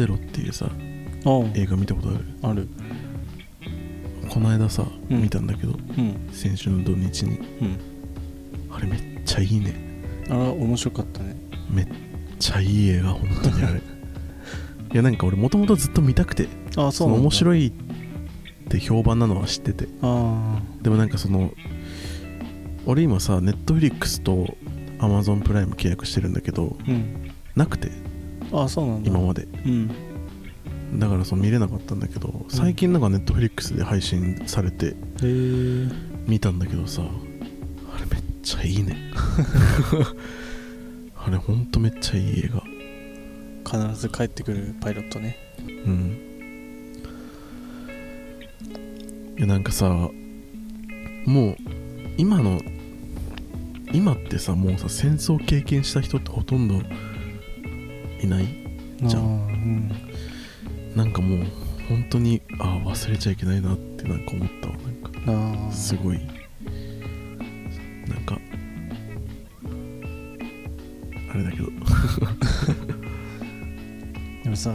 ゼロ」っていうさあ映画見たことある？ある。この間さ、うん。見たんだけどうん。先週の土日に。うん。あれめっちゃいいね。あれ面白かったね。めっちゃいい映画本当にあれ。いやなんか俺もともとずっと見たくてあその面い白いって評判なのは知ってて。あでもなんかその俺今さネットフリックスとアマゾンプライム契約してるんだけどあうん。なくてあそうなんだ。今まで。うん。だからその見れなかったんだけど最近なんかネットフリックスで配信されてへえ見たんだけどさあれめっちゃいいね。あれほんとめっちゃいい映画。必ず帰ってくるパイロットね。うん。いやなんかさもう今の今ってさもうさ戦争経験した人ってほとんどいない？じゃん。うん。なんかもう本当にああ忘れちゃいけないなってなんか思ったわ。なんかすごい。なんかあれだけど。でもさ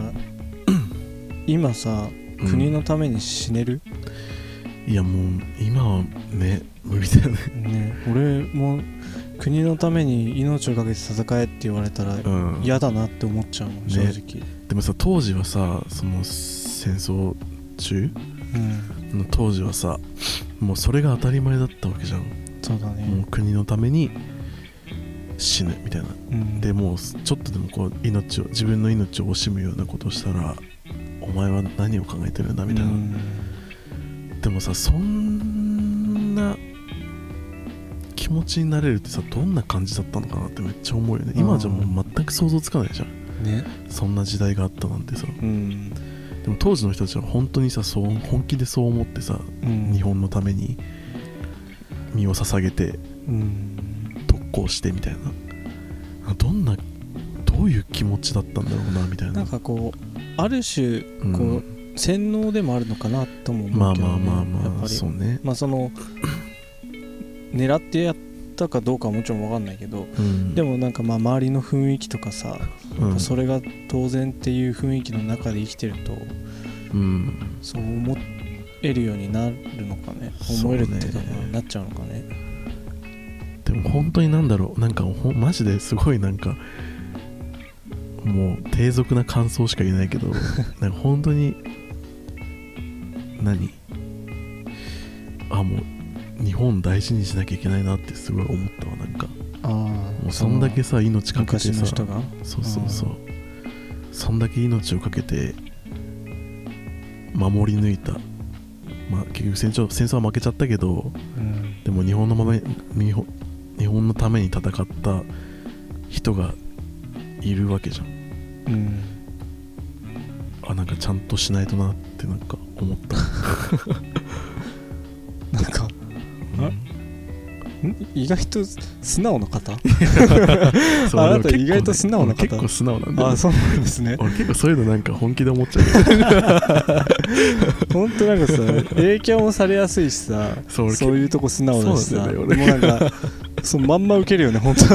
今さうん国のために死ねる、いやもう今はね無理だよね。ね俺も国のために命を懸けて戦えって言われたらうん。嫌だなって思っちゃうもん正直、でもさ当時はさその戦争中？うん。の当時はさもうそれが当たり前だったわけじゃん、そうだもうね国のために死ぬみたいな。うん。でもうちょっとでもこう命を自分の命を惜しむようなことをしたらお前は何を考えてるんだみたいな、うん。でもさそんな気持ちになれるってさどんな感じだったのかなってめっちゃ思うよね。今じゃもう全く想像つかないじゃん。ね。そんな時代があったなんてさ。うん、でも当時の人たちは本当にさそう本気でそう思ってさうん、日本のために身を捧げてうん。特攻してみたいな。どんなどういう気持ちだったんだろうなみたいな。なんかこうある種うん。こう、洗脳でもあるのかなともまあ思うけど、ね、まあまあまあやっぱり。そうね。まあその狙ってやったかどうかはもちろん分かんないけどうん。でもなんかまあ周りの雰囲気とかさ、うん。それが当然っていう雰囲気の中で生きてるとうん。そう思えるようになるのかね。思えるっていうかまあなっちゃうのかね。でも本当になんだろう。なんかほんマジですごいなんかもう低俗な感想しか言えないけど なんか本当に何？あもう日本大事にしなきゃいけないなってすごい思ったわなんか。ああもうそんだけさ命かけてさ。そうそうそう。そんだけ命をかけて守り抜いた。まあ結局戦争戦争は負けちゃったけどうん。でも日本のまめ日本日本のために戦った人がいるわけじゃん。うん。あなんかちゃんとしないとなってなんか思った、なんか意外と素直な方？あなた意外と素直な方？結構素直なんだよね。あそうなんですね。俺結構そういうのなんか本気で思っちゃう 本当なんかさ影響もされやすいしさそういうとこ素直だしさねもうなんかそのまんま受けるよね本当。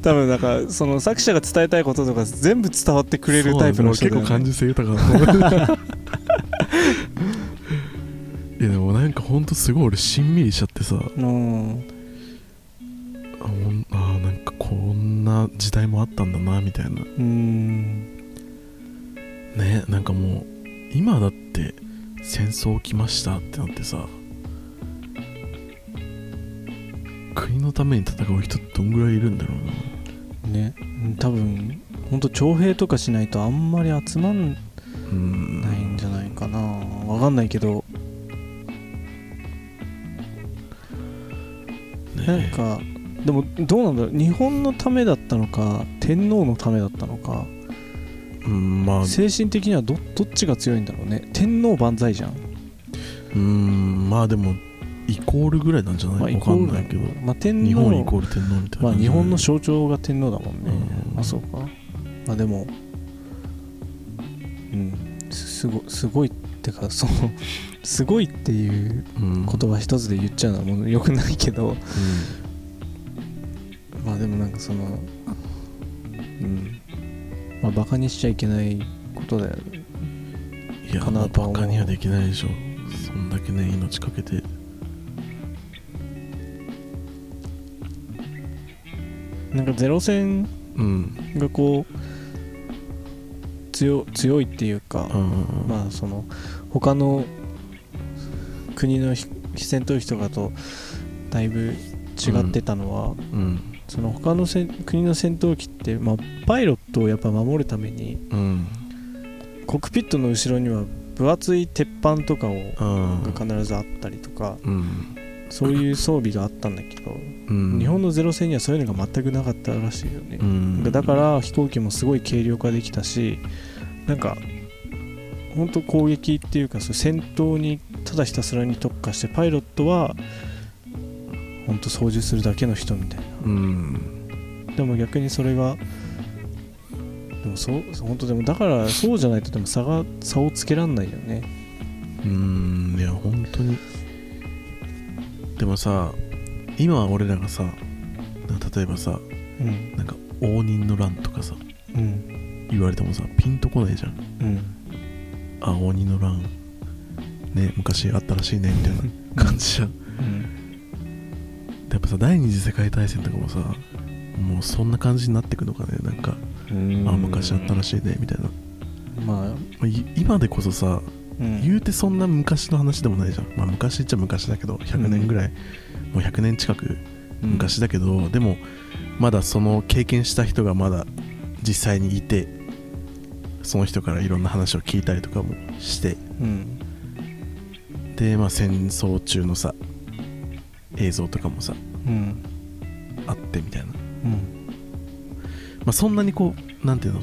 多分なんかその作者が伝えたいこととか全部伝わってくれるタイプの人ね、結構感受性豊かななんかほんとすごい俺しんみりしちゃってさ。うん。あほんあーなんかこんな時代もあったんだなみたいな。うん。ねなんかもう今だって戦争来ましたってなってさ。国のために戦う人ってどんぐらいいるんだろうな。ね。うん多分本当徴兵とかしないとあんまり集まんないんじゃないかな。わかんないけどなんかでもどうなんだろう。日本のためだったのか天皇のためだったのか。うんまあ。精神的にはどどっちが強いんだろうね。天皇万歳じゃん。うんまあでもイコールぐらいなんじゃない、まあわかんないけど。まあ、天日本イ皇コール天皇みたいな。まあ日本の象徴が天皇だもんね、うん。まあそうか。まあでもうん。すすごすごいってかそのすごいっていううん。言葉一つで言っちゃうのはもうよくないけど。まあでもなんかそのうん。まあバカにしちゃいけないことだよいやかなまあとは思う。バカにはできないでしょ。そんだけね命かけて。なんかゼロ戦うん。がこう強強いっていうか、うん。まあその他の国のひ戦闘機とかとだいぶ違ってたのは、うん。その他の国の戦闘機って、まあ、パイロットをやっぱ守るためにうん。コックピットの後ろには分厚い鉄板とかをうん。が必ずあったりとかうん。そういう装備があったんだけど、うん。日本のゼロ戦にはそういうのが全くなかったらしいよね。う、ん。だから飛行機もすごい軽量化できたしなんか本当攻撃っていうか戦闘にただひたすらに特化してパイロットは本当操縦するだけの人みたいな。うん。でも逆にそれがでもそう本当でもだからそうじゃないとでも差が差をつけらんないよね。うんいや本当に。でもさ今俺らがさ例えばさうん。なんか応仁の乱とかさうん。言われてもさピンとこないじゃん。うんあ応仁の乱ね昔あったらしいねみたいな感じじゃん。やっぱさ第二次世界大戦とかもさもうそんな感じになってくのかねなんか、うん。あ昔あったらしいねみたいな、まあ、今でこそさうん。言うてそんな昔の話でもないじゃん。まあ昔っちゃ昔だけど100年ぐらい、もう100年近く昔だけど、でもまだその経験した人がまだ実際にいてその人からいろんな話を聞いたりとかもして。うん。でまあ戦争中のさ映像とかもさうん。あってみたいな、まうん。あ、そんなにこうなんていうの？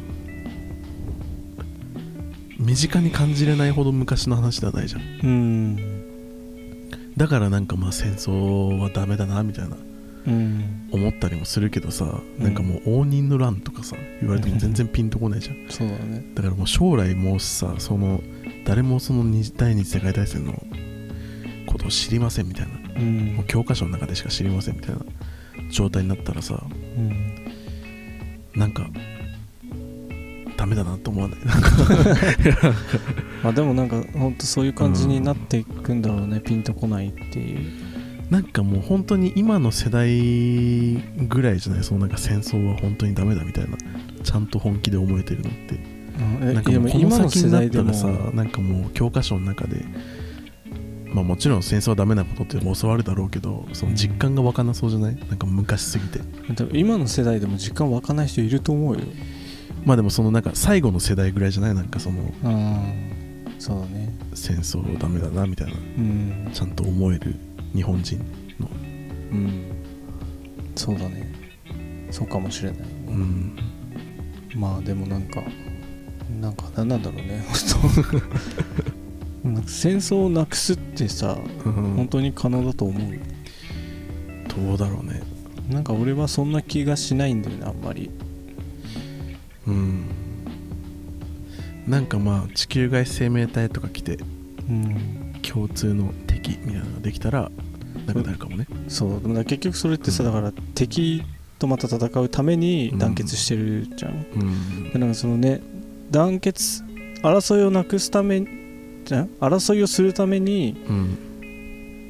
身近に感じれないほど昔の話ではないじゃん。うん。だからなんかまあ戦争はダメだなみたいな。うん思ったりもするけどさ、うん。なんかもう応仁の乱とかさ言われても全然ピンとこないじゃん。そうだね。だからもう将来もしさその誰もその二第二次世界大戦のことを知りませんみたいな。うん。もう教科書の中でしか知りませんみたいな状態になったらさうん。なんかダメだなと思わない？まあでもなんかほんとそういう感じになっていくんだろうね、ピンとこないっていうなんかもう本当に今の世代ぐらいじゃないそのなんか戦争は本当にダメだみたいなちゃんと本気で思えてるのって。えなんかもうこの今の先にな世代でも。ったらさなんかもう教科書の中でまあもちろん戦争はダメなことって教わるだろうけどその実感が湧かなそうじゃない？なんか昔すぎて。今の世代でも実感湧かない人いると思うよ。まあでもそのなんか最後の世代ぐらいじゃない？なんかそのうんそうだね。戦争ダメだなみたいなうん。ちゃんと思える日本人の。うん。そうだね。そうかもしれない。ね、うん。まあでもなんかなんか何なんだろうね。戦争をなくすってさ本当に可能だと思うどうだろうね。なんか俺はそんな気がしないんだよねあんまり。うん。なんかまあ地球外生命体とか来てうん。共通の敵みたいなのができたらなんかなるかもね。そう。でもだから結局それってさだから敵とまた戦うために団結してるじゃん、うん。でなんかそのね団結争いをなくすためじゃん？争いをするためにうん。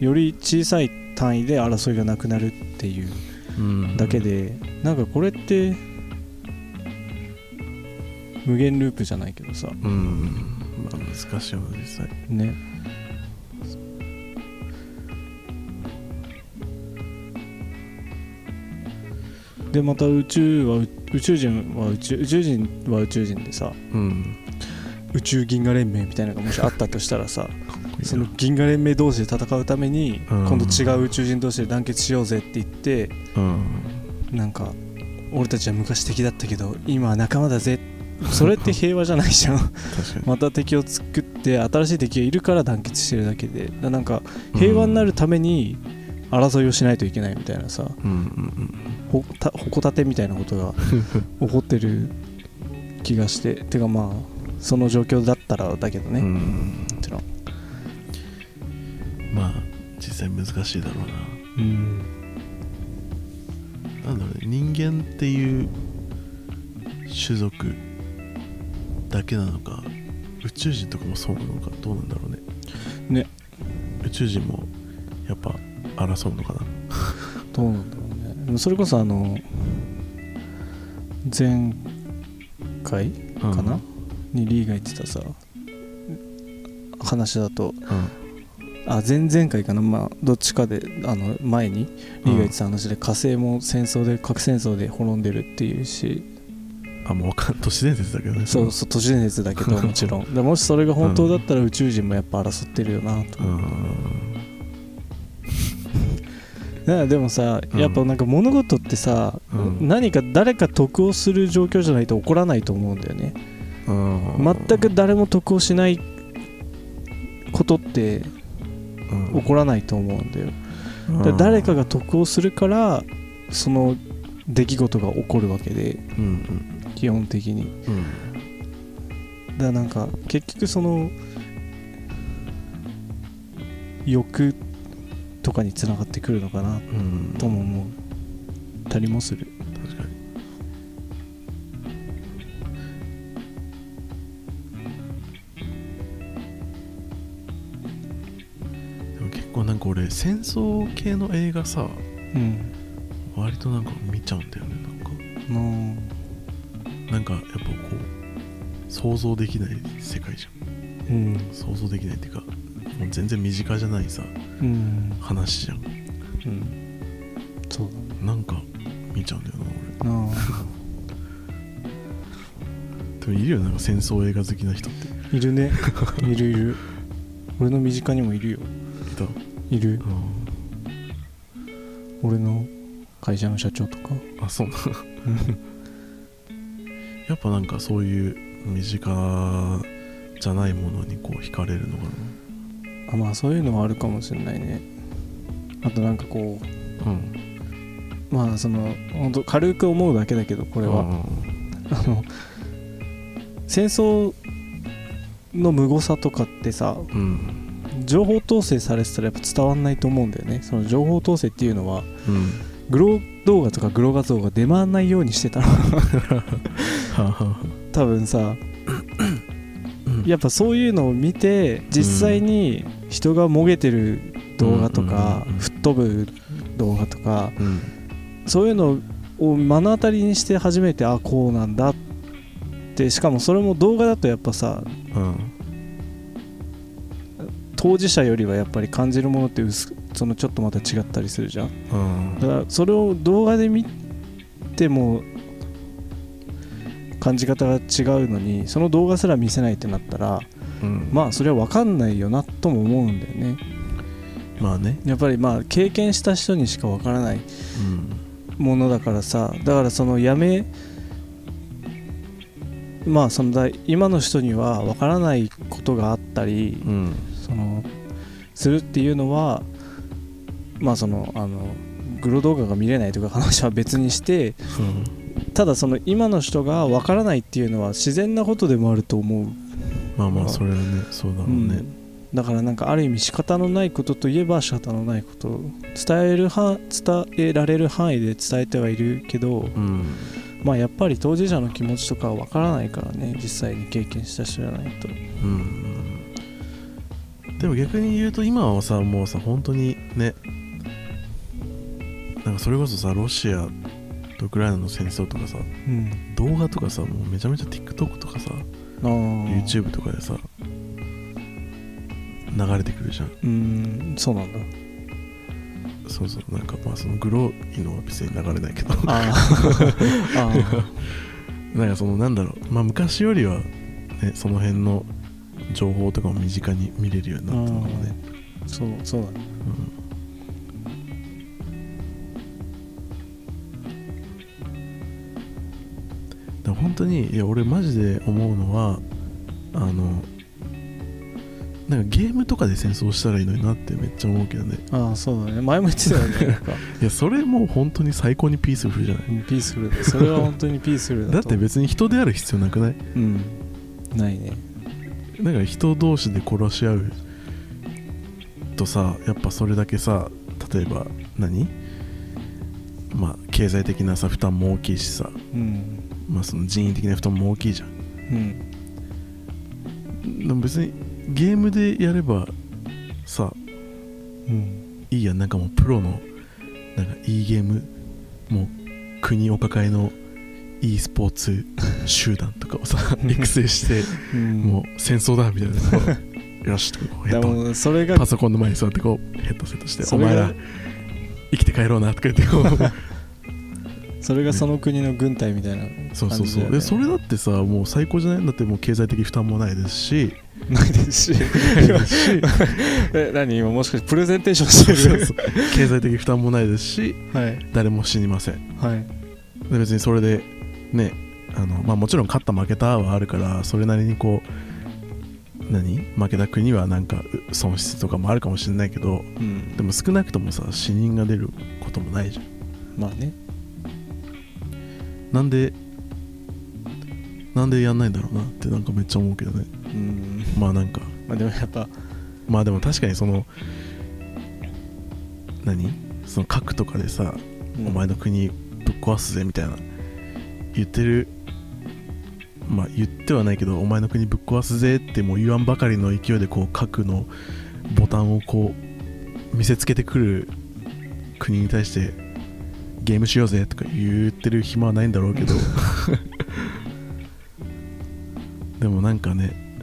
より小さい単位で争いがなくなるっていううん。だけで、なんかこれって無限ループじゃないけどさ。うん。まあ難しいよね実際ねでまた宇宙は宇宙人は宇宙宇宙人は宇宙人でさうん。宇宙銀河連盟みたいなのがもしあったとしたらさ その銀河連盟同士で戦うために、うん。今度違う宇宙人同士で団結しようぜって言ってうん。なんか俺たちは昔敵だったけど今は仲間だぜ。それって平和じゃないじゃん。また敵を作って新しい敵がいるから団結してるだけで。だなんか平和になるために争いをしないといけないみたいなさうんうんほた矛盾みたいなことが 起こってる気がしててかまあその状況だったらだけどね、うんうん。もちろん。まあ実際難しいだろうな。うん。なんだろうね。人間っていう種族だけなのか宇宙人とかもそうなのかどうなんだろうね。ね。宇宙人もやっぱ争うのかな。どうなんだろうね。でもそれこそあの前回かな、にリーが言ってたさ話だと。うん。あ前々回かな？まあどっちかであの前にリーが言ってた話で火星も戦争で核戦争で滅んでるっていうし。あもうわかん都市伝説だけどね。そうそう都市伝説だけどもちろん。でもしそれが本当だったら宇宙人もやっぱ争ってるよなとうんだからでもさうん。やっぱなんか物事ってさ、うん。何か誰か得をする状況じゃないと起こらないと思うんだよね。うん。全く誰も得をしないことってうん。起こらないと思うんだよ。うん。だから誰かが得をするからその出来事が起こるわけでうん基本的に。だからなんか結局その欲とかにつながってくるのかなうん。とも思ったりもする。確かに。でも結構なんか俺戦争系の映画さうん割となんか見ちゃうんだよねのなんか。なんかやっぱこう想像できない世界じゃうんん。想像できないっていうかもう全然身近じゃないさうん。話じゃん。うん。そうなんか見ちゃうんだよなだなあ。俺でもいるよなんか戦争映画好きな人って。いるね。いるいる。俺の身近にもいるよ。いた。いる。うん俺の会社の社長とか。あそうなやっぱなんかそういう身近じゃないものにこう惹かれるのかあまあそういうのはあるかもしれないね。あとなんかこなうん。うまあその本当軽く思うだけだけどここれは、あの戦争の無誤さとかってさうん。情報統制されてたらやっぱ伝わんないと思うんだよね。その情報統制っていうのはうん。グロ動画とかグロ画像が出回んないようにしてたの。多分さやっぱそういうのを見て実際に人がもげてる動画とか吹っ飛ぶ動画とかうん。そういうのを目の当たりにして初めてあこうなんだってしかもそれも動画だとやっぱさうん。当事者よりはやっぱり感じるものって薄そのちょっとまた違ったりするじゃん。うん。だからそれを動画で見ても感じ方が違うのにその動画すら見せないってなったらうん。まあそれは分かんないよなとも思うんだよね。まあね。やっぱりまあ経験した人にしか分からないうん。ものだからさ。だからそのやめまあそのだ今の人には分からないことがあったりうん。そのするっていうのはまあそのあのグロ動画が見れないとか話は別にしてただその今の人が分からないっていうのは自然なことでもあると思う、まあまあそれはねそうだろうね。だからなんかある意味仕方のないことといえば仕方のないこと。を伝えるは伝えられる範囲で伝えてはいるけどうん。まあやっぱり当事者の気持ちとかは分からないからね実際に経験した人じゃないと。うん。でも逆に言うと今はさもうさ本当にねなんかそれこそさロシアとウクライナの戦争とかさうん。動画とかさもうめちゃめちゃ TikTok とかさ YouTube とかでさ流れてくるじゃん。うんそうなんだ。そうそう。なんかまあそのグロいのは別に流れないけど。あー。あなんかそのなんだろう。まあ昔よりはねその辺の情報とかも身近に見れるようになったのかもね、そうそうだね。うん、本当にいや俺マジで思うのはあのなんかゲームとかで戦争したらいいのになってめっちゃ思うけどね。ああそうだね。前も言ってたよね いやそれもう本当に最高にピースフルじゃない。うんピースフルだそれは本当にピースフルだと。だって別に人である必要なくない？うん。ないね。だから人同士で殺し合うとさやっぱそれだけさ例えば何？まあ経済的なさ負担も大きいしさ。うんまあその人為的な負担も大きいじゃん。うん。でも別にゲームでやればさうんいいやんなんかもうプロのなんかいいゲームもう国お抱えの e スポーツ集団とかをさ 育成してうん。もう戦争だみたいなよしとヘでッドもそれがパソコンの前に座ってこうヘッドセットしてお前ら生きて帰ろうなとか言ってこうそれがその国の軍隊みたいなそうそうそう、でそれだってさもう最高じゃない？だってもう経済的負担もないですし。ないですし。え何？今もしかしてプレゼンテーションしてる？経済的負担もないですしはい。誰も死にません。はい。で別にそれでねあの、まあ、もちろん勝った負けたはあるからそれなりにこう何？負けた国はなんかう損失とかもあるかもしれないけどうん。でも少なくともさ死人が出ることもないじゃん。まあねなんでなんでやんないんだろうなってなんかめっちゃ思うけどね。うん。まあなんか。まあでもやっぱ。まあでも確かにその何？その核とかでさ、お前の国ぶっ壊すぜみたいな言ってるまあ言ってはないけどお前の国ぶっ壊すぜってもう言わんばかりの勢いでこう核のボタンをこう見せつけてくる国に対してゲームしようぜとか言ってる暇はないんだろうけど。でもなんかね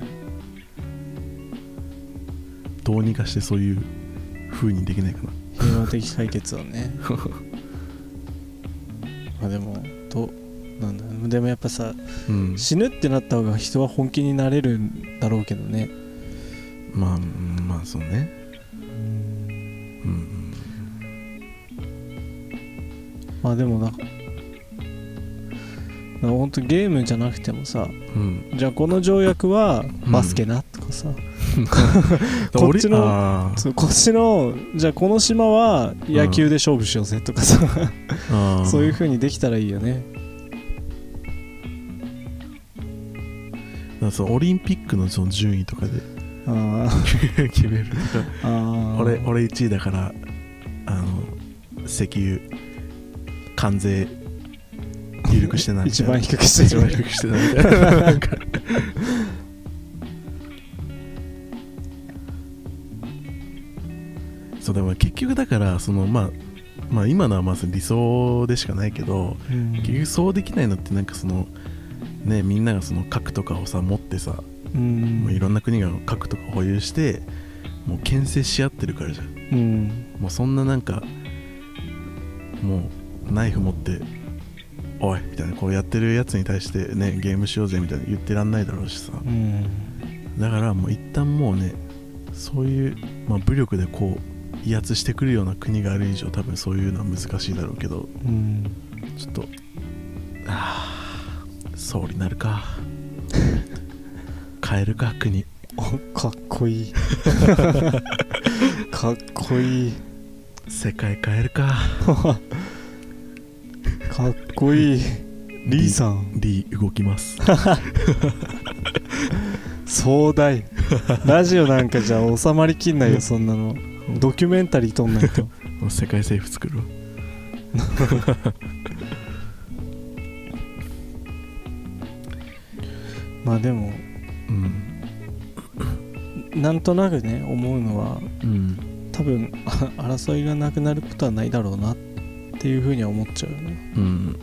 どうにかしてそういう風にできないかな。平和的解決はね。まあでもどうなんだでもやっぱさうん。死ぬってなった方が人は本気になれるんだろうけどね。まあうんまあそうねまあでもな。んか本当ゲームじゃなくてもさうん。じゃあこの条約はうん。バスケなとかさ、う んこっちのこっちのじゃあこの島は野球で勝負しようぜとかさ、あーそういう風にできたらいいよね。そうオリンピックのその順位とかで。あ 決めるとか。俺俺1位だからあの石油関税緩くしてないな番低くして。一番低くしてなみたいななんかそうでも結局だからそのまあまあ今のはまあ理想でしかないけどうん。結局そうできないのってなんかそのねみんながその核とかをさ持ってさ、うん。もういろんな国が核とか保有してもう牽制し合ってるからじゃん。うん。もうそんななんかもうナイフ持っておいみたいなこうやってるやつに対してねゲームしようぜみたいな言ってらんないだろうしさ。うん。だからもう一旦もうねそういう、まあ、武力でこう威圧してくるような国がある以上多分そういうのは難しいだろうけどうん。ちょっとああ総理なるか。変えるか国。おかっこいい。かっこいい。世界変えるか かっこいい。リーさん。D 動きます。壮大。ラジオなんかじゃ収まりきんないよそんなの。ドキュメンタリー撮んないと。世界政府作るわ。まあでもうん。なんとなくね思うのはうん。多分あ争いがなくなることはないだろうなっていうふうには思っちゃうよね。うん。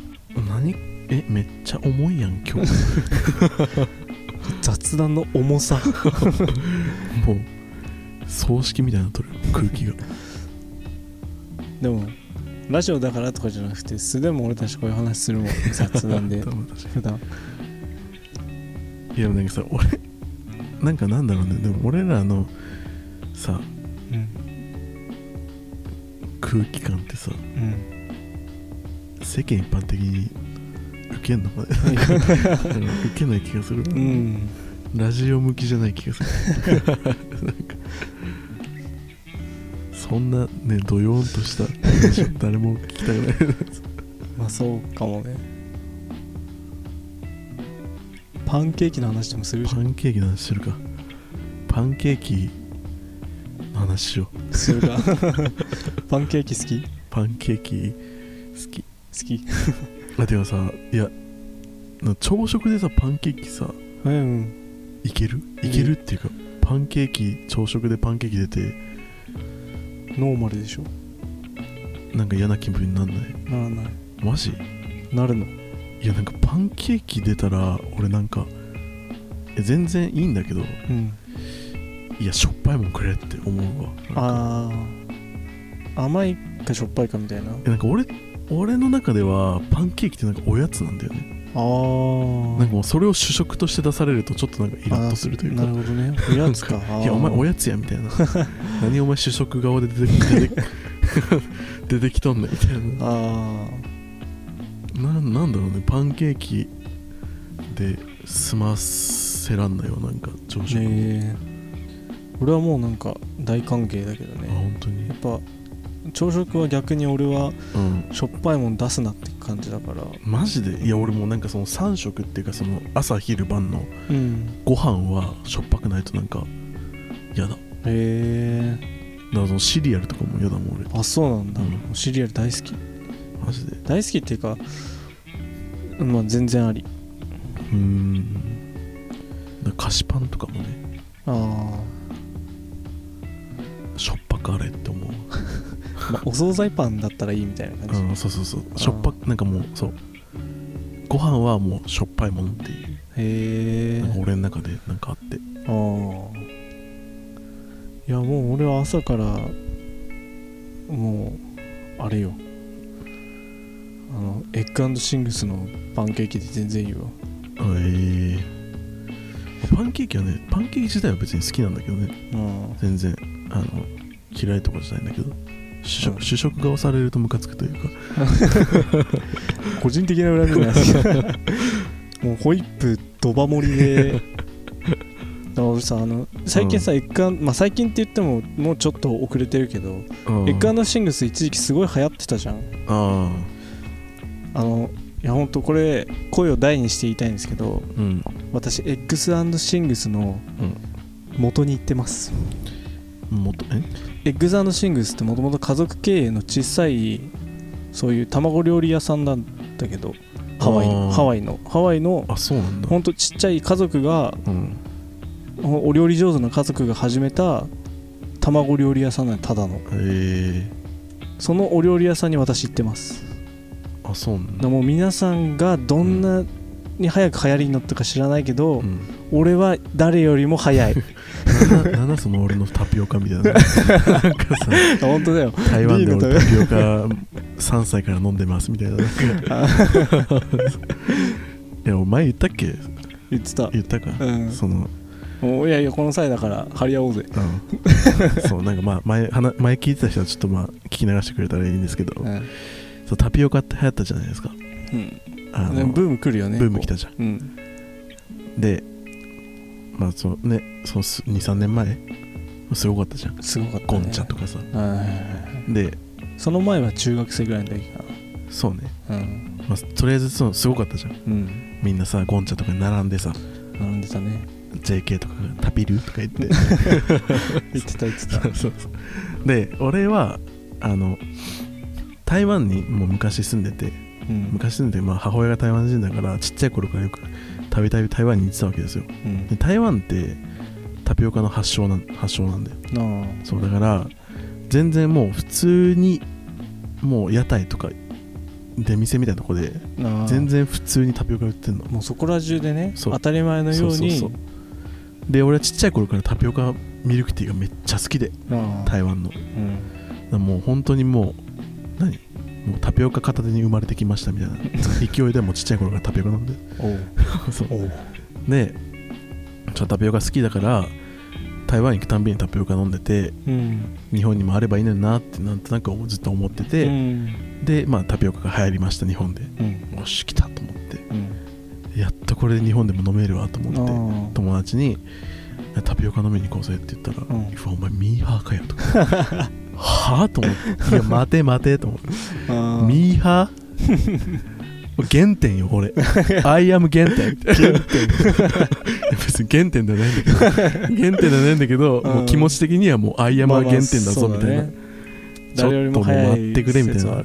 何？えめっちゃ重いやん今日。雑談の重さ。もう葬式みたいになっとる空気が。でもラジオだからとかじゃなくて素でも俺たちこういう話するもん雑談で。普段。にいやでもなんかさ俺なんかなんだろうね。でも俺らのさうん。空気感ってさうん世間一般的に受けんのかね？なんか受けない気がする、うん。ラジオ向きじゃない気がする。なんかそんなねドヨーンとした話誰も聞きたくない。まあそうかもね。パンケーキの話でもするじゃん。パンケーキの話するか。パンケーキの話しよう。するか。パンケーキ好き？パンケーキ好き好き。あてかさいやな朝食でさパンケーキさうんいける？うん。いけるっていうかパンケーキ朝食でパンケーキ出てノーマルでしょ？なんか嫌な気分になんない？ならない。マジ？なるの？いやなんかパンケーキ出たら俺なんか全然いいんだけどうん。いやしょっぱいもんくれって思うわ。ああ甘いかしょっぱいかみたいな？なんか俺俺の中ではパンケーキってなんかおやつなんだよね。ああなんかもうそれを主食として出されるとちょっとなんかイラッとするというか。なるほどね。おやつか。いやお前おややつやみたいな。何お前主食顔で出て出て 出てきとんねんみたいあなななんだろうね。パンケーキで済ませらんないわなんか朝あ食、ねえ俺はもうなんか大歓迎だけどあね本当に。やっぱ朝食は逆に俺はうん。しょっぱいもん出すなって感じだから。マジで？いや俺もうなんかその3食っていうかその朝昼晩のうん。ご飯はしょっぱくないとなんか嫌だ。だかへえらそのシリアルとかも嫌だもん俺。あそうなんだ、うん。シリアル大好き。マジで。大好きっていうかまあ全然あり。うーん。だから菓子パンとかもね。あしょっぱくあれって思う。あ、まあ、お惣菜パンだったらいいみたいな感うんそうそうそう。しょっぱくなんかもうそう。ご飯はもうしょっぱいもんっていう。じへえ俺の中でなんかあって。ああいやもう俺は朝からもうあれよ。あのエッグシングスのパンケーキで全然いいわええパンケーキはねパンケーキ自体は別に好きなんだけどね。うん。全然あの嫌いとかじゃないんだけど主食,、うん主食が押されるとムカつくというか。個人的な恨みなんですけど もうホイップドバ盛りでだから俺さあの最近さ、エッグまあ最近って言ってももうちょっと遅れてるけど、うん。エッグシングス一時期すごい流行ってたじゃん。ああ。のいやほんとこれ声を大にして言いたいんですけどあうん。私エッグスシングスの元に行ってます、もっとえ？エッグスシングスってもともと家族経営の小さいそういう卵料理屋さんなんだけどハワイのハワイのハワイのあそうなんだ。ほんとちっちゃい家族がうん。おお料理上手な家族が始めた卵料理屋さんなのただの。ええ。そのお料理屋さんに私行ってます。あそうなんだ。でも皆さんがどんなに早く流行りに乗ったか知らないけど、うん。俺は誰よりも早い。なんだなんだその俺のタピオカみたいな。なんかさ本当だよ。台湾で俺タピオカ3歳から飲んでますみたいな。なんかいやお前言ったっけ？言ってた。言ったか、うん。その。いやいやこの際だから張り合おうぜ。うん。そうなんかまあ前話前聞いてた人はちょっとまあ聞き流してくれたらいいんですけど、うん、そうタピオカって流行ったじゃないですかあのブーム来るよねブーム来たじゃん。うん。でまあそうねその23年前？すごかったじゃん。すごかった、ね、ゴンチャとかさ。でその前は中学生ぐらいの時かそうね、なうん。まあ、とりあえずそうすごかったじゃん。うん。みんなさゴンチャとかに並んでさ並んでたね。JK とかがタピルとか言って。言ってた言ってた。そうそう。で俺はあの台湾にもう昔住んでてうん。昔住んでて、まあ、母親が台湾人だからちっちゃい頃からよくたびたび台湾に行ってたわけですよ。うん。で台湾ってタピオカの発祥なん発祥なんだよ。そうだから全然もう普通にもう屋台とか出店みたいなとこで全然普通にタピオカ売ってんの。もうそこら中でね当たり前のように。そうそうで俺はちっちゃい頃からタピオカミルクティーがめっちゃ好きで台湾の。うん。らもう本当にもう何？もうタピオカ片手に生まれてきましたみたいな。勢いでもうちっちゃい頃からタピオカ飲んで。そう。でちょタピオカ好きだから台湾行くたんびにタピオカ飲んでてうん。日本にもあればいいのになってなんとなくずっと思ってて、うん。でまあタピオカが流行りました日本で。うん。よし来たと思って。うん。やっとこれで日本でも飲めるわとあ思ってー。友達に「タピオカ飲みに行こうぜ」って言ったら「うん。お前ミーハーかよ」とか「はあ?」と思って「いや待て待て」と思って。ミーハー？原点よ俺 I am 原点。原点。別に原点ではないんだけど。原点ではないんだけど、うん。もう気持ち的にはもう I am まあまあ原点だぞみたいな、ちょっともう待ってくれみたいな。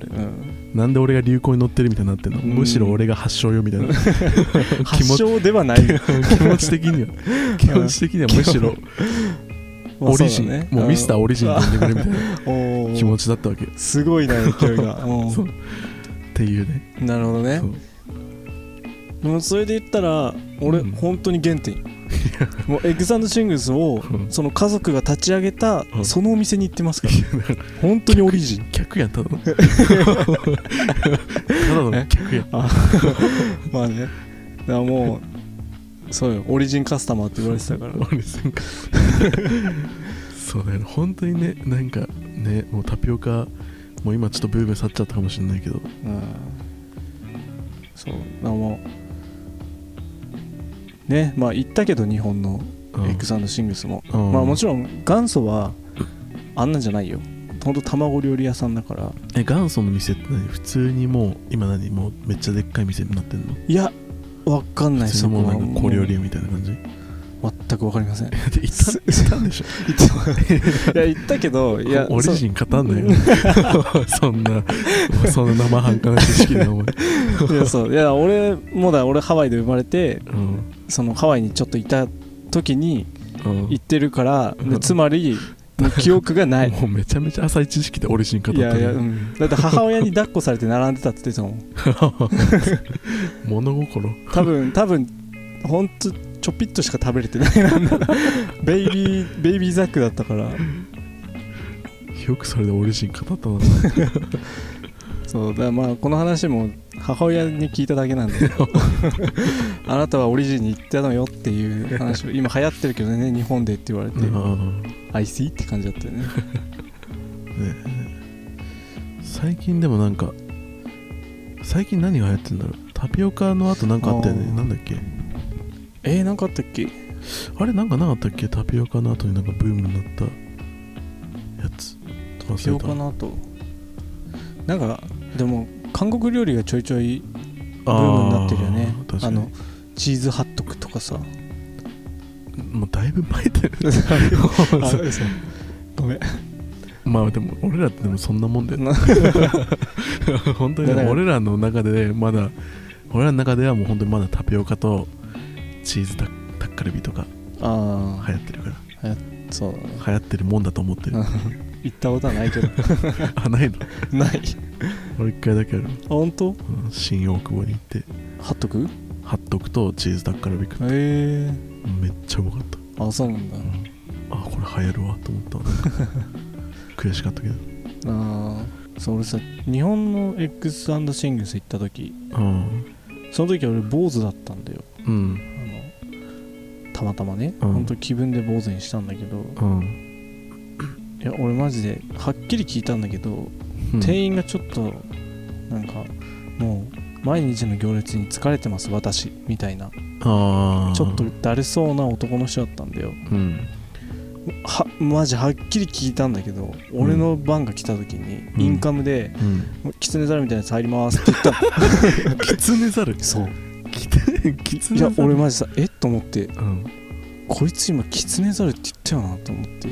なんで俺が流行に乗ってるみたいになってんの、うん。むしろ俺が発祥よみたいな。気 発持ち祥ではない。気持ち的には。気持ち的にはむしろ。まあオリジン、もうミスターオリジン呼んでくれみたいな 気持ちだったわけ。っすごいな勢いが。うん。そう。ていうね。なるほどね。でもそれで言ったら俺、うん。本当に原点。もうエグザンドシングスをうん。その家族が立ち上げたうん。そのお店に行ってますから。本当にオリジン。客やんただの。ただの客やん。あまあね。だからもうそうよ。オリジンカスタマーって言われてたから。俺なんかそうだよね。本当にねなんかねもうタピオカもう今ちょっとブーム去っちゃったかもしれないけど。うん。そう。だからもうねまあ行ったけど日本のうん。エグザンドシングスも、うん。まあもちろん元祖はあんなんじゃないよ。ほんと卵料理屋さんだから。え元祖の店って何？普通にもう今何？もうめっちゃでっかい店になってんの？いやわかんない。そこは。にもう小料理屋みたいな感じ？で全くわかりません。行った？ん。でしょ？いや行ったけどいやオリジン語んなよ。そんなそんな生半可な知識でお前。いやそう。いや俺もだ俺ハワイで生まれてうん。そのハワイにちょっといた時にうん。行ってるからうん。でつまりもう記憶がない。もうめちゃめちゃ浅い知識でオリジン語ったいやいや、うのん、だって母親に抱っこされて並んでたって言ってたもん。物心。多分多分ほんとちょぴっとしか食べれてない。なんだベイビーベイビーザックだったから。よくそれでオリジン語ったな そうだまあこの話も母親に聞いただけなんで。あなたはオリジンに行ったのよっていう話を今流行ってるけどね日本でって言われて。うん「I see」って感じだったよね。ね最近でもなんか最近何が流行ってんだろう。タピオカの後なんかあったよね。なんだっけ？えー、なんかあったっけ？あれなんかなかったっけ？タピオカの後になんかブームになったやつ。タピオカの後。なんかでも韓国料理がちょいちょいブブームになってるよね。あのチーズハットクとかさ。もうだいぶ前だよ ごめん。まあでも俺らってでもそんなもんだよな 本当に俺らの中でまだ俺らの中ではもう本当にまだタピオカとチーズタッカルビとかあ流行ってるから。あそう。だね流行ってるもんだと思ってる。う ん行ったことはないけど。あないの？ない。俺一回だけある、あ本当？うん新大久保に行って。貼っとく？ハットクとチーズタッカルビ食って。へえ。めっちゃうまかった。あそうなんだ。あこれ流行るわと思った 悔しかったけど。あーそう俺さ日本の X& シングス行った時。うん。その時俺坊主だったんだよ。うん。あのたまたまね、うん。ほんと気分で坊主にしたんだけど。うんいや俺マジではっきり聞いたんだけど、店員がちょっとなんかもう毎日の行列に疲れてます私みたいな。ちょっとだるそうな男の人だったんだよ。うん。はマジはっきり聞いたんだけど、俺の番が来た時にうん。インカムでうん「キツネザルみたいなやつ入ります」って言ったの。キツネザル？そう。キツネいザル？や俺マジさえ？っと思って。うん。こいつ今キツネザルって言ったよなと思って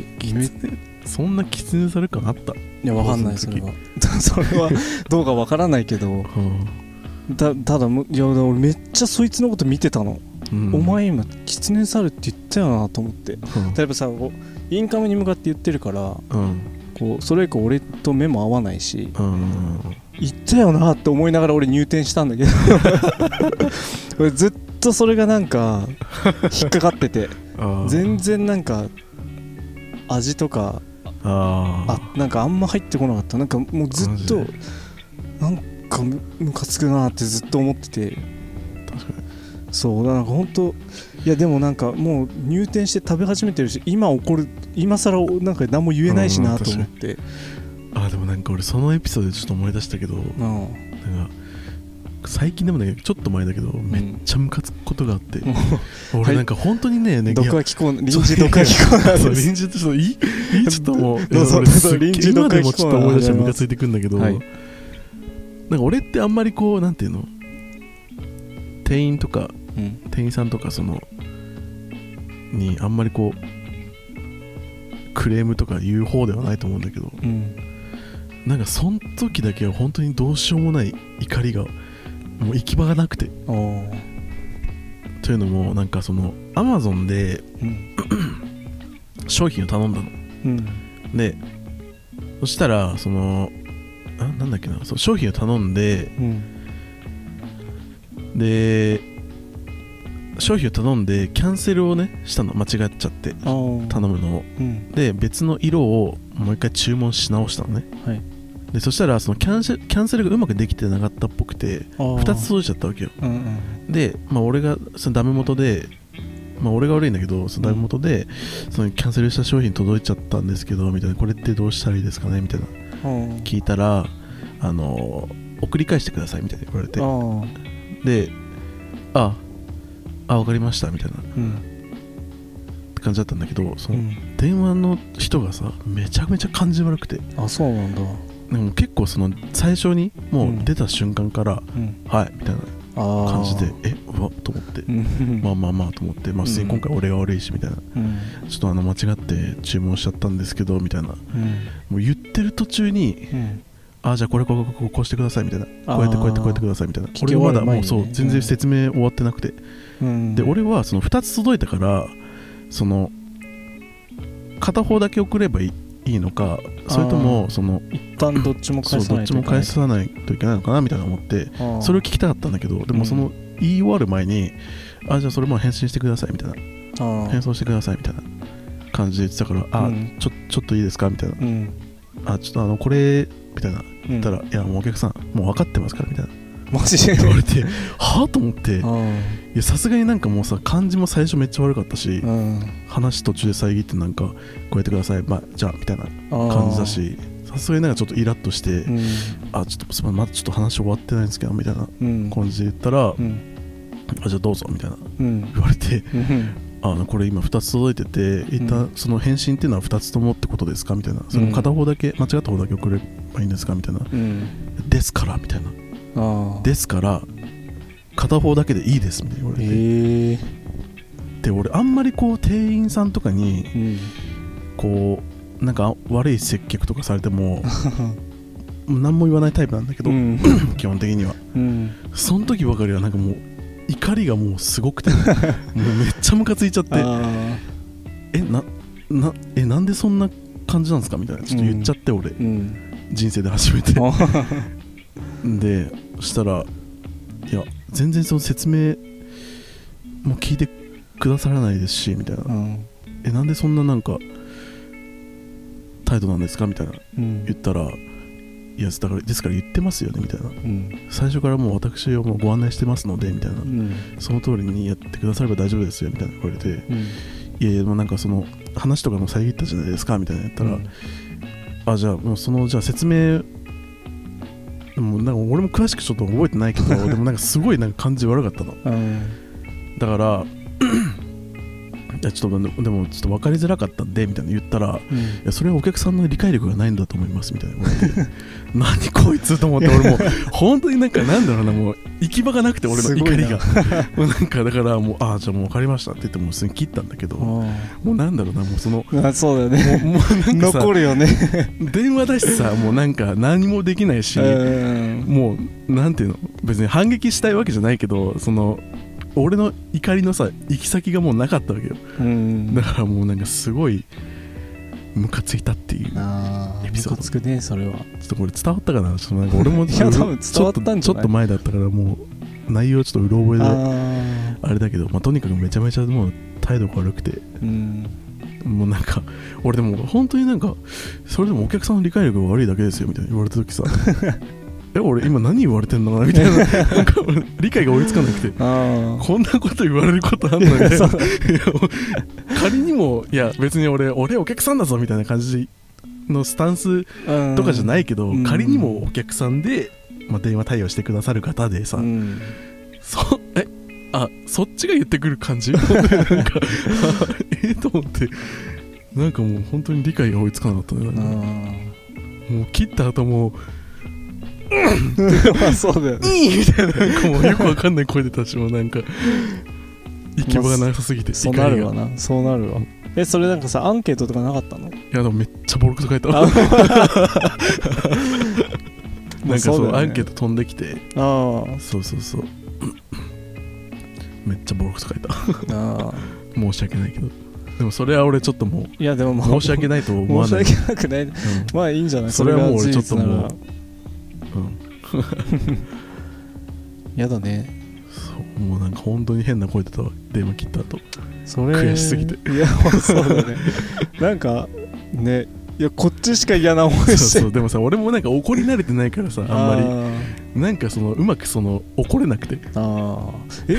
そんなキツネザル感あった。いやわかんないそれは。それはどうかわからないけど。うんたただむいや俺めっちゃそいつのこと見てたの、うん。お前今キツネザルって言ったよなと思って。うん。例えばさこうインカムに向かって言ってるからうん。こうそれ以降俺と目も合わないしうん。言ったよなって思いながら俺入店したんだけど。俺ずっとそれがなんか引っかかってて。全然なんか味とかああなんかあんま入ってこなかった。なんかもうずっとなんかむムカつくなってずっと思ってて。そうだから本当いやでもなんかもう入店して食べ始めてるし今怒る今更なんか何も言えないしなと思って。あでもなんか俺そのエピソードでちょっと思い出したけどうん。なんか最近でもないけどちょっと前だけどめっちゃムカつくことがあって、俺なんか本当にねね毒いやは気候臨時毒は気候なです。臨時ちょっといい？いい？ちょっともう臨時今でもちょっと思い出してムカついてくんだけど、はい。なんか俺ってあんまりこうなんていうの？店員とかうん。店員さんとかそのにあんまりこうクレームとか言う方ではないと思うんだけどうん。なんかその時だけは本当にどうしようもない怒りがもう行き場がなくて。というのもなんかそのアマゾンでうん。商品を頼んだの。うん。でそしたらそのあなんだっけな。そう商品を頼んでうん。で商品を頼んでキャンセルをねしたの。間違っちゃって。頼むのを。うん。で別の色をもう一回注文し直したのね。はいでそしたらそのキャンセルキャンセルがうまくできてなかったっぽくて2 2つ届いちゃったわけよ。うんうん。で、まあ、俺がそのダメ元で、まあ、俺が悪いんだけどそのダメ元で、そのキャンセルした商品届いちゃったんですけどみたいな。これってどうしたらいいですかね？みたいな。うん。聞いたらあの送り返してくださいみたいな言われて。でああ分かりましたみたいな。っうん。て感じだったんだけどそうのん。電話の人がさめちゃめちゃ感じ悪くて。あそうなんだでも結構その最初にもううん出た瞬間から、うん。はいみたいな感じでえうわと思って。うん。まあまあまあと思って、まあ、普通に今回俺が悪いしみたいな、うん。ちょっとあの間違って注文しちゃったんですけどみたいな。もうん。う言ってる途中にうん。あじゃあこれこうこうこうこうしてくださいみたいな。こうやってこうやってこうやってくださいみたいな。俺まだもうそう全然説明終わってなくて、うん。で俺はその2つ届いたからその片方だけ送ればいいいいのかそれとあもー。その一旦どっちもそうどっちも返さないといけないのかなみたいな思ってそれを聞きたかったんだけどでもその言い終わる前にあじゃあそれもう返信してくださいみたいな。あ返送してくださいみたいな感じで言ってたからあ、うん。ちょちょっといいですかみたいな。うん。あちょっとあのこれみたいな言言ったら、いやもうお客さんもう分かってますからみたいなマジで。言われてはあと思って。いあやさすがになんかもうさ漢字も最初めっちゃ悪かったし、話途中で遮ってなんかこうやってください。まあじゃあみたいな感感じだしさすがになんかちょっとイラッとして、うん。あちょっとすみませんまだちょっと話終わってないんですけどみたいなうん。感じで言ったら、うん。あじゃあどうぞみたいなうん。言われてうん。あのこれ今2つ届いてて一旦その返信っていうのは2つともってことですか？みたいな。その片方だけ間違った方だけ送ればいいんですか？みたいな。うん。ですからみたいなですから片方だけでいいですみたいな言われて、へえで俺あんまりこう店員さんとかにうん。こうなんか悪い接客とかされても 何も言わないタイプなんだけど、うん。基本的には。うん。その時ばかりはなんかもう怒りがもうすごくて もうめっちゃムカついちゃってあえななえなんでそんな感じなんですかみたいなちょっと言っちゃって、俺。ーうん。人生で初めて。あ でそしたらいや全然その説明も聞いてくださらないですしみたいな、うん。えなんでそんななんか態度なんですか？みたいな。うん。言ったらいやだからですから言ってますよねみたいな。うん。最初からもう私をもうご案内してますのでみたいな。うん。その通りにやってくだされば大丈夫ですよみたいな言われてうん。いやいやもうなんかその話とかも遮ったじゃないですかみたいな言ったら、あじゃあもうそのじゃあ説明もうなんか俺も詳しくちょっと覚えてないけどでもなんかすごいなんか感じ悪かったの。うん。だからいやちょっとでもちょっと分かりづらかったんでみたいな言ったらうん。いやそれはお客さんの理解力がないんだと思いますみたいな。何こいつと思って俺もう本当になんかなんだろうなもう行き場がなくて俺の怒りが。もうなんかだからもうああじゃあもう分かりましたって言ってもう普通に切ったんだけどもあうなんだろうなもうそのーあそうだよね。もうなんかさ残るよね。電話だしさもうなんか何もできないしうん。もうなんていうの別に反撃したいわけじゃないけどその俺の怒りのさ行き先がもうなかったわけよ。うん。だからもうなんかすごいムカついたっていうエピソード。ムカつくねそれは。ちょっとこれ伝わったかな？ちょっとなんか俺も ちょっとちょっと前だったからもう内容ちょっとうろ覚えでああれだけど、まあ、とにかくめちゃめちゃもう態度が悪くて。もうなんか俺でも本当になんかそれでもお客さんの理解力が悪いだけですよみたいな言われた時さ え俺今何言われてんのかなみたいな。なんか理解が追いつかなくて。あこんなこと言われることあんのみたいな仮にもいや別に俺俺お客さんだぞみたいな感じのスタンスあとかじゃないけど、うん。仮にもお客さんで、まあ、電話対応してくださる方でさ、うん。そえあそっちが言ってくる感じ？なんかあえと思って。なんかもう本当に理解が追いつかなかったねもう切った後もーまあそうだよ「ね!」みたいななん。かもうよくわかん。ない声でたちもなん。か行き場がなさすぎてそうなるわなそうなるわえそれなん。かさアンケートとかなかったのいやでもめっちゃボロクソ書いたあなん。かそうねアンケート飛ん。できてああそうそうそうめっちゃボロクソ書いたああ申し訳ないけどでもそれは俺ちょっともあいやでもまあ申し訳ないと思わない、申し訳なくないうん。まあいいん。じゃないそれはもう俺ちょっともうやだね。そうもうなんか本当に変な声出たわ。電話切った後。それ悔しすぎて。いやそうだね。なんかねいやこっちしか嫌な思いそうして。そうでもさ俺もなんか怒り慣れてないからさあんまり。りなんかそのうまくその怒れなくて。ああえ？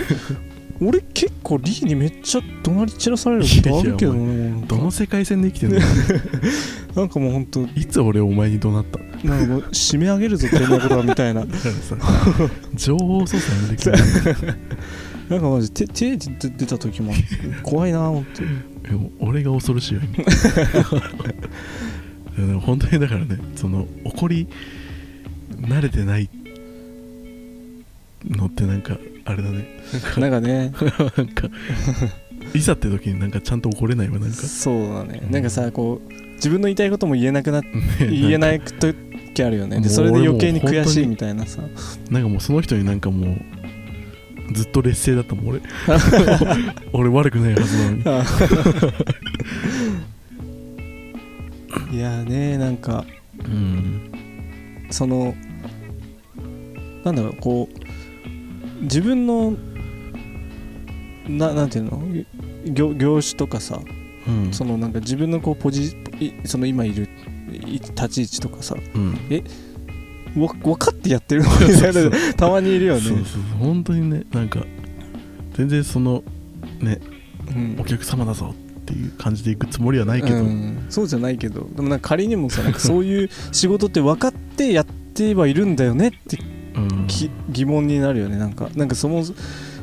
俺結構リーにめっちゃ怒鳴り散らされることあるけどねどの世界線で生きてんの？なんかもうほんといつ俺お前に怒鳴った？なんかもう締め上げるぞてめえことはみたいな。情報操作やめてきて なんかマジ手手出出た時も怖いなほんと俺が恐ろしいよ でも本当にだからねその怒り慣れてないのってなんかあれだね。なんかね。なんかいざって時になんかちゃんと怒れないわなんか。そうだね。うん。なんかさこう自分の言いたいことも言えなくな っね言えない時あるよね。でそれで余計に悔しいみたいなさ。なんかもうその人になんかもうずっと劣勢だったもん俺。俺悪くないはずなのに。あいやーねなんか。うん。そのなんだろうこう自分のななんていうの？業業種とかさうん。そのなんか自分のこうポジいその今いるい立ち位置とかさうん。わ分かってやってるのみたいなたまにいるよね。そうそうそう。本当にねなんか全然そのねうん。お客様だぞっていう感じで行くつもりはないけど、うん。そうじゃないけど。でもなんか仮にもさなんかそういう仕事って分かってやってはいるんだよねって疑問になるよね。なんかなんかその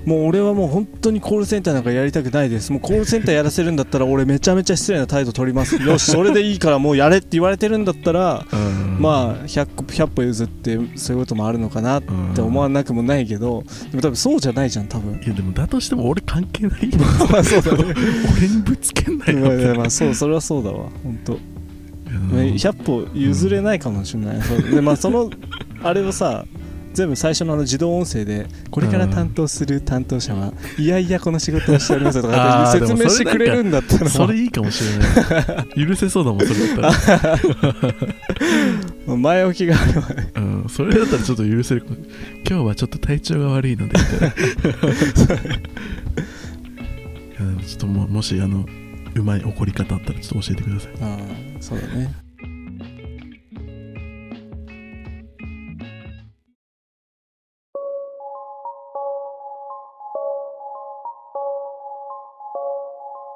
もう俺はもう本当にコールセンターなんかやりたくないです。もうコールセンターやらせるんだったら 俺めちゃめちゃ失礼な態度取ります。よしそれでいいからもうやれって言われてるんだったらうん。まあ 100, 個100歩譲ってそういうこともあるのかなっうん。て思わなくもないけどでも多分そうじゃないじゃん多分。いやでもだとしても俺関係ないよ。まあそうだね。俺にぶつけんなよ。まあそうそれはそうだわ。本当。うん。100歩譲れないかもしれない、そう。でまあそのあれをさ全部最初のあの自動音声でこれから担当する担当者はいやいやこの仕事をしておりますとか説明してくれるんだったらそれいいかもしれない。許せそうだもんそれだったもう 前置きがあればね。ら、うん、それだったらちょっと許せる。今日はちょっと体調が悪いので ちょっとももしあのうまい怒り方あったらちょっと教えてください。ああそうだね